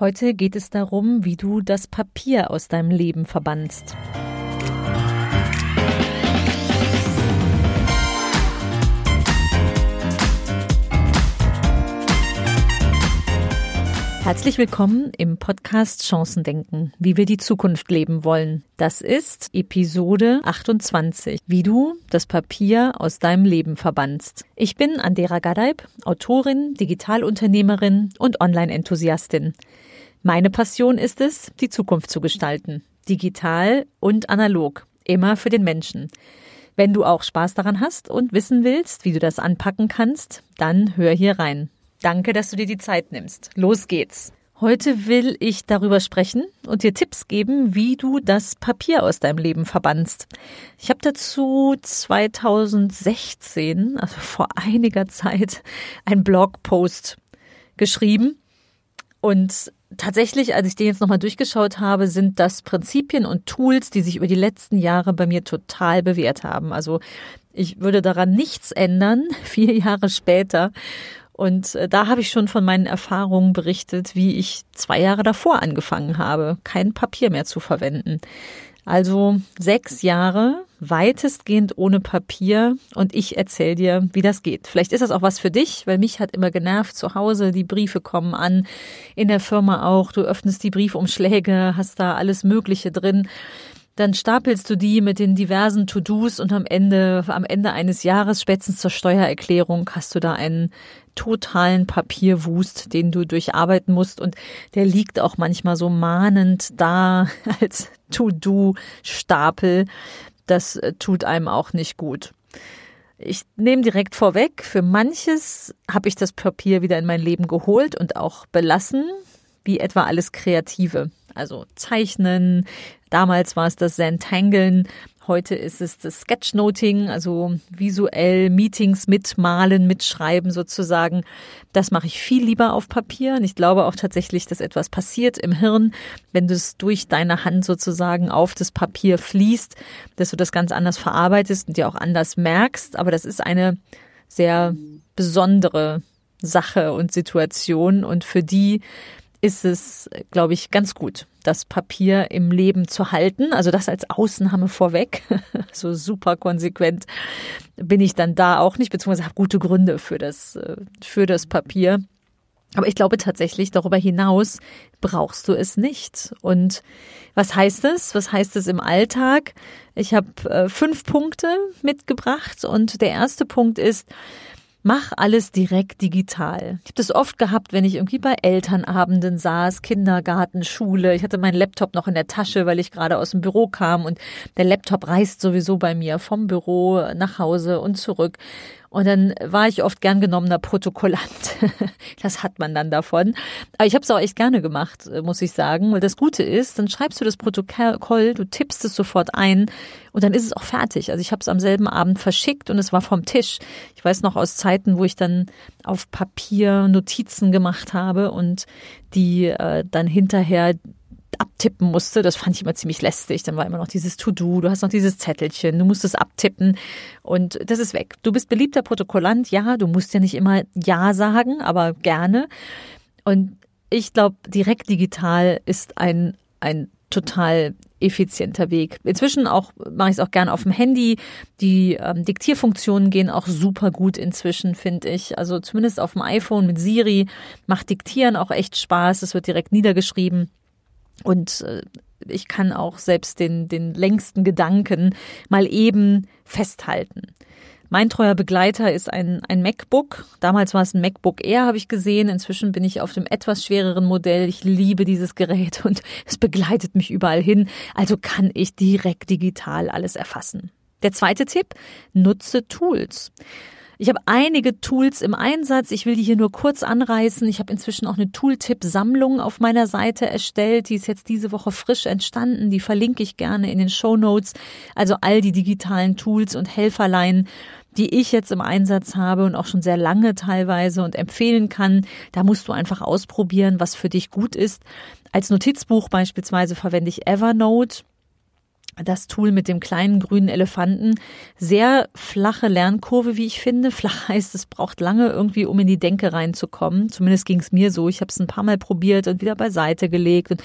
Heute geht es darum, wie du das Papier aus deinem Leben verbannst. Herzlich willkommen im Podcast Chancendenken, wie wir die Zukunft leben wollen. Das ist Episode 28, wie du das Papier aus deinem Leben verbannst. Ich bin Andera Gadeib, Autorin, Digitalunternehmerin und Online-Enthusiastin. Meine Passion ist es, die Zukunft zu gestalten. Digital und analog. Immer für den Menschen. Wenn du auch Spaß daran hast und wissen willst, wie du das anpacken kannst, dann hör hier rein. Danke, dass du dir die Zeit nimmst. Los geht's. Heute will ich darüber sprechen und dir Tipps geben, wie du das Papier aus deinem Leben verbannst. Ich habe dazu 2016, also vor einiger Zeit, einen Blogpost geschrieben und tatsächlich, als ich den jetzt nochmal durchgeschaut habe, sind das Prinzipien und Tools, die sich über die letzten Jahre bei mir total bewährt haben. Also ich würde daran nichts ändern, vier Jahre später. Und äh, da habe ich schon von meinen Erfahrungen berichtet, wie ich zwei Jahre davor angefangen habe, kein Papier mehr zu verwenden. Also sechs Jahre weitestgehend ohne Papier und ich erzähle dir, wie das geht. Vielleicht ist das auch was für dich, weil mich hat immer genervt zu Hause, die Briefe kommen an, in der Firma auch, du öffnest die Briefumschläge, hast da alles Mögliche drin dann stapelst du die mit den diversen To-Dos und am Ende, am Ende eines Jahres, spätestens zur Steuererklärung, hast du da einen totalen Papierwust, den du durcharbeiten musst und der liegt auch manchmal so mahnend da als To-Do-Stapel. Das äh, tut einem auch nicht gut. Ich nehme direkt vorweg, für manches habe ich das Papier wieder in mein Leben geholt und auch belassen, wie etwa alles Kreative. Also Zeichnen, Damals war es das Zentangeln, heute ist es das Sketchnoting, also visuell Meetings mitmalen, mitschreiben sozusagen. Das mache ich viel lieber auf Papier. Und ich glaube auch tatsächlich, dass etwas passiert im Hirn, wenn du es durch deine Hand sozusagen auf das Papier fließt, dass du das ganz anders verarbeitest und dir auch anders merkst. Aber das ist eine sehr besondere Sache und Situation und für die ist es, glaube ich, ganz gut, das Papier im Leben zu halten. Also das als Außennahme vorweg. so super konsequent bin ich dann da auch nicht, beziehungsweise habe gute Gründe für das, äh, für das Papier. Aber ich glaube tatsächlich, darüber hinaus brauchst du es nicht. Und was heißt es? Was heißt es im Alltag? Ich habe äh, fünf Punkte mitgebracht und der erste Punkt ist, mach alles direkt digital. Ich habe das oft gehabt, wenn ich irgendwie bei Elternabenden saß, Kindergarten, Schule. Ich hatte meinen Laptop noch in der Tasche, weil ich gerade aus dem Büro kam und der Laptop reist sowieso bei mir vom Büro nach Hause und zurück. Und dann war ich oft gern genommener Protokollant. das hat man dann davon. Aber ich habe es auch echt gerne gemacht, äh, muss ich sagen. Weil das Gute ist, dann schreibst du das Protokoll, du tippst es sofort ein und dann ist es auch fertig. Also ich habe es am selben Abend verschickt und es war vom Tisch. Ich weiß noch aus Zeiten, wo ich dann auf Papier Notizen gemacht habe und die äh, dann hinterher abtippen musste. Das fand ich immer ziemlich lästig. Dann war immer noch dieses To-Do, du hast noch dieses Zettelchen, du musst es abtippen und das ist weg. Du bist beliebter Protokollant, ja, du musst ja nicht immer Ja sagen, aber gerne. Und ich glaube, direkt digital ist ein, ein total effizienter Weg. Inzwischen auch mache ich es auch gerne auf dem Handy. Die ähm, Diktierfunktionen gehen auch super gut inzwischen, finde ich. Also zumindest auf dem iPhone mit Siri macht Diktieren auch echt Spaß. Es wird direkt niedergeschrieben. Und äh, ich kann auch selbst den, den längsten Gedanken mal eben festhalten. Mein treuer Begleiter ist ein, ein MacBook. Damals war es ein MacBook Air, habe ich gesehen. Inzwischen bin ich auf dem etwas schwereren Modell. Ich liebe dieses Gerät und es begleitet mich überall hin. Also kann ich direkt digital alles erfassen. Der zweite Tipp, nutze Tools. Ich habe einige Tools im Einsatz. Ich will die hier nur kurz anreißen. Ich habe inzwischen auch eine Tooltip-Sammlung auf meiner Seite erstellt. Die ist jetzt diese Woche frisch entstanden. Die verlinke ich gerne in den Show Notes. Also all die digitalen Tools und Helferlein, die ich jetzt im Einsatz habe und auch schon sehr lange teilweise und empfehlen kann. Da musst du einfach ausprobieren, was für dich gut ist. Als Notizbuch beispielsweise verwende ich Evernote. Das Tool mit dem kleinen grünen Elefanten. Sehr flache Lernkurve, wie ich finde. Flach heißt, es braucht lange irgendwie, um in die Denke reinzukommen. Zumindest ging es mir so. Ich habe es ein paar Mal probiert und wieder beiseite gelegt. Und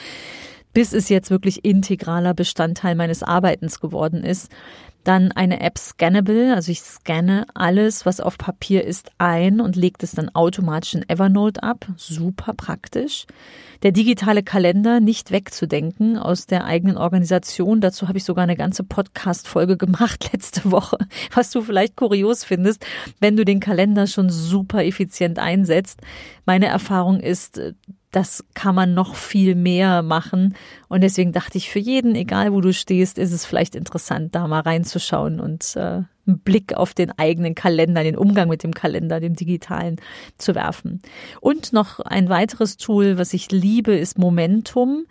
bis es jetzt wirklich integraler Bestandteil meines Arbeitens geworden ist. Dann eine App Scannable, also ich scanne alles, was auf Papier ist, ein und lege es dann automatisch in Evernote ab. Super praktisch. Der digitale Kalender nicht wegzudenken aus der eigenen Organisation. Dazu habe ich sogar eine ganze Podcast-Folge gemacht letzte Woche, was du vielleicht kurios findest, wenn du den Kalender schon super effizient einsetzt. Meine Erfahrung ist, das kann man noch viel mehr machen. Und deswegen dachte ich, für jeden, egal wo du stehst, ist es vielleicht interessant, da mal reinzuschauen und äh, einen Blick auf den eigenen Kalender, den Umgang mit dem Kalender, dem digitalen zu werfen. Und noch ein weiteres Tool, was ich liebe, ist Momentum.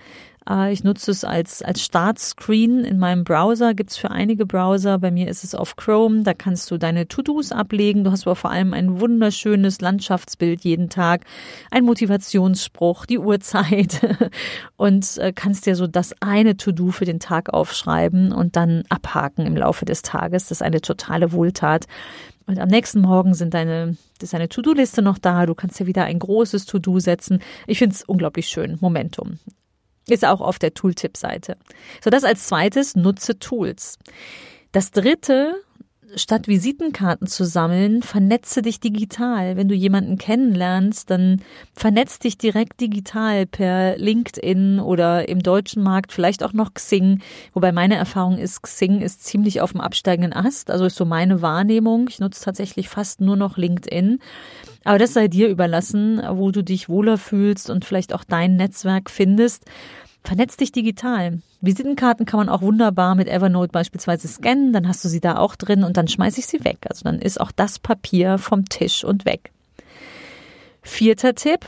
Äh, ich nutze es als, als Startscreen in meinem Browser. Gibt es für einige Browser. Bei mir ist es auf Chrome. Da kannst du deine To-Dos ablegen. Du hast aber vor allem ein wunderschönes Landschaftsbild jeden Tag, ein Motivationsspruch, die Uhrzeit und äh, kannst dir so das eine To-Do für den Tag aufschreiben und dann abhaken im Laufe des Tages. Das ist eine totale Wohltat. Und am nächsten Morgen sind deine, ist deine To-Do-Liste noch da. Du kannst dir wieder ein großes To-Do setzen. Ich finde es unglaublich schön. Momentum. Ist auch auf der Tooltip-Seite. So, das als zweites, nutze Tools. Das dritte, statt Visitenkarten zu sammeln, vernetze dich digital. Wenn du jemanden kennenlernst, dann vernetz dich direkt digital per LinkedIn oder im deutschen Markt vielleicht auch noch Xing. Wobei meine Erfahrung ist, Xing ist ziemlich auf dem absteigenden Ast. Also ist so meine Wahrnehmung. Ich nutze tatsächlich fast nur noch LinkedIn. Aber das sei dir überlassen, wo du dich wohler fühlst und vielleicht auch dein Netzwerk findest. Vernetz dich digital. Visitenkarten kann man auch wunderbar mit Evernote beispielsweise scannen, dann hast du sie da auch drin und dann schmeiße ich sie weg. Also dann ist auch das Papier vom Tisch und weg. Vierter Tipp,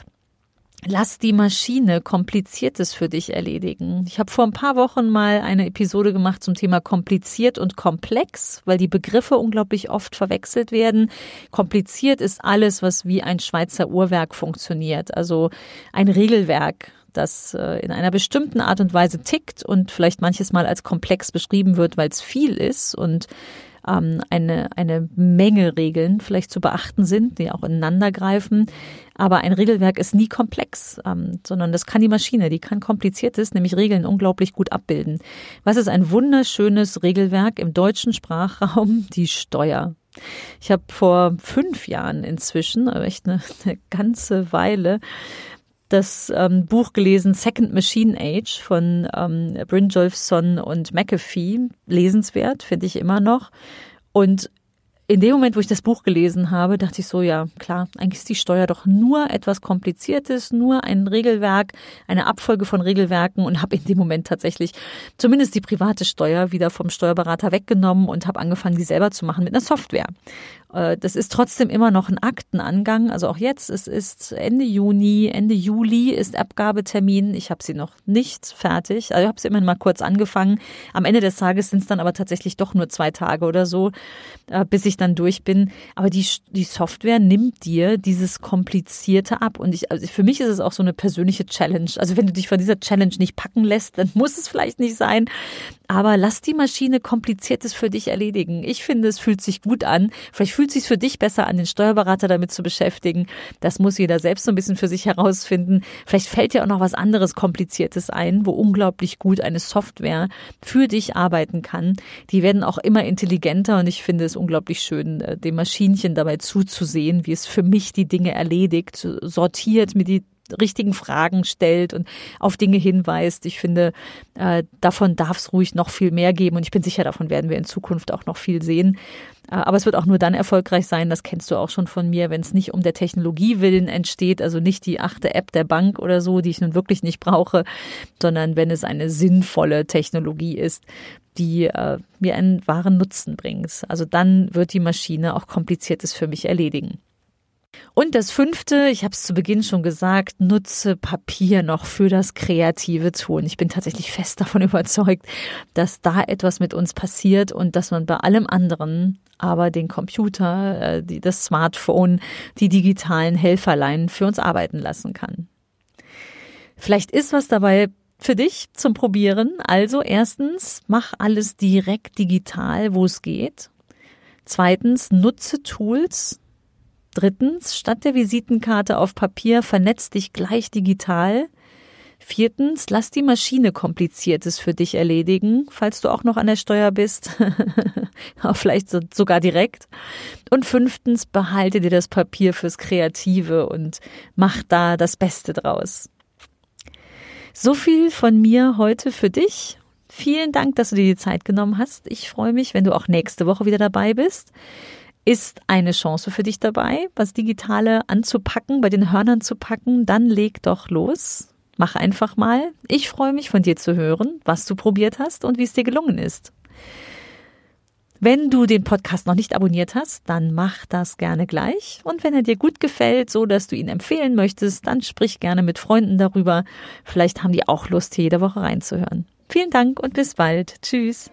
Lass die Maschine Kompliziertes für dich erledigen. Ich habe vor ein paar Wochen mal eine Episode gemacht zum Thema kompliziert und komplex, weil die Begriffe unglaublich oft verwechselt werden. Kompliziert ist alles, was wie ein Schweizer Uhrwerk funktioniert, also ein Regelwerk, das äh, in einer bestimmten Art und Weise tickt und vielleicht manches Mal als komplex beschrieben wird, weil es viel ist und ähm, eine, eine Menge Regeln vielleicht zu beachten sind, die auch ineinander greifen. Aber ein Regelwerk ist nie komplex, ähm, sondern das kann die Maschine, die kann kompliziertes, nämlich Regeln unglaublich gut abbilden. Was ist ein wunderschönes Regelwerk im deutschen Sprachraum? Die Steuer. Ich habe vor fünf Jahren inzwischen, aber echt eine, eine ganze Weile, das ähm, Buch gelesen Second Machine Age von ähm, Brynjolfsson und McAfee. Lesenswert, finde ich immer noch. Und in dem Moment, wo ich das Buch gelesen habe, dachte ich so, ja, klar, eigentlich ist die Steuer doch nur etwas Kompliziertes, nur ein Regelwerk, eine Abfolge von Regelwerken und habe in dem Moment tatsächlich zumindest die private Steuer wieder vom Steuerberater weggenommen und habe angefangen, die selber zu machen mit einer Software. Äh, das ist trotzdem immer noch ein Aktenangang. Also auch jetzt, es ist Ende Juni, Ende Juli ist Abgabetermin. Ich habe sie noch nicht fertig. Also ich habe sie immerhin mal kurz angefangen. Am Ende des Tages sind es dann aber tatsächlich doch nur zwei Tage oder so, äh, bis ich dann durch bin. Aber die, die Software nimmt dir dieses Komplizierte ab. Und ich, also für mich ist es auch so eine persönliche Challenge. Also wenn du dich von dieser Challenge nicht packen lässt, dann muss es vielleicht nicht sein. Aber lass die Maschine Kompliziertes für dich erledigen. Ich finde, es fühlt sich gut an. Vielleicht fühlt es sich für dich besser an, den Steuerberater damit zu beschäftigen. Das muss jeder selbst so ein bisschen für sich herausfinden. Vielleicht fällt dir auch noch was anderes Kompliziertes ein, wo unglaublich gut eine Software für dich arbeiten kann. Die werden auch immer intelligenter und ich finde es unglaublich schön, äh, dem Maschinchen dabei zuzusehen, wie es für mich die Dinge erledigt, sortiert, mir die richtigen Fragen stellt und auf Dinge hinweist. Ich finde, äh, davon darf es ruhig noch viel mehr geben und ich bin sicher, davon werden wir in Zukunft auch noch viel sehen. Äh, aber es wird auch nur dann erfolgreich sein, das kennst du auch schon von mir, wenn es nicht um der Technologie willen entsteht, also nicht die achte App der Bank oder so, die ich nun wirklich nicht brauche, sondern wenn es eine sinnvolle Technologie ist, die äh, mir einen wahren Nutzen bringt. Also dann wird die Maschine auch Kompliziertes für mich erledigen. Und das fünfte, ich habe es zu Beginn schon gesagt, nutze Papier noch für das kreative Tun. Ich bin tatsächlich fest davon überzeugt, dass da etwas mit uns passiert und dass man bei allem anderen aber den Computer, äh, das Smartphone, die digitalen Helferlein für uns arbeiten lassen kann. Vielleicht ist was dabei für dich zum Probieren. Also erstens, mach alles direkt digital, wo es geht. Zweitens, nutze Tools. Drittens, statt der Visitenkarte auf Papier, vernetz dich gleich digital. Viertens, lass die Maschine Kompliziertes für dich erledigen, falls du auch noch an der Steuer bist. vielleicht sogar direkt. Und fünftens, behalte dir das Papier fürs Kreative und mach da das Beste draus. So viel von mir heute für dich. Vielen Dank, dass du dir die Zeit genommen hast. Ich freue mich, wenn du auch nächste Woche wieder dabei bist. Ist eine Chance für dich dabei, was Digitale anzupacken, bei den Hörnern zu packen, dann leg doch los. Mach einfach mal. Ich freue mich von dir zu hören, was du probiert hast und wie es dir gelungen ist. Wenn du den Podcast noch nicht abonniert hast, dann mach das gerne gleich. Und wenn er dir gut gefällt, so dass du ihn empfehlen möchtest, dann sprich gerne mit Freunden darüber. Vielleicht haben die auch Lust, hier jede Woche reinzuhören. Vielen Dank und bis bald. Tschüss.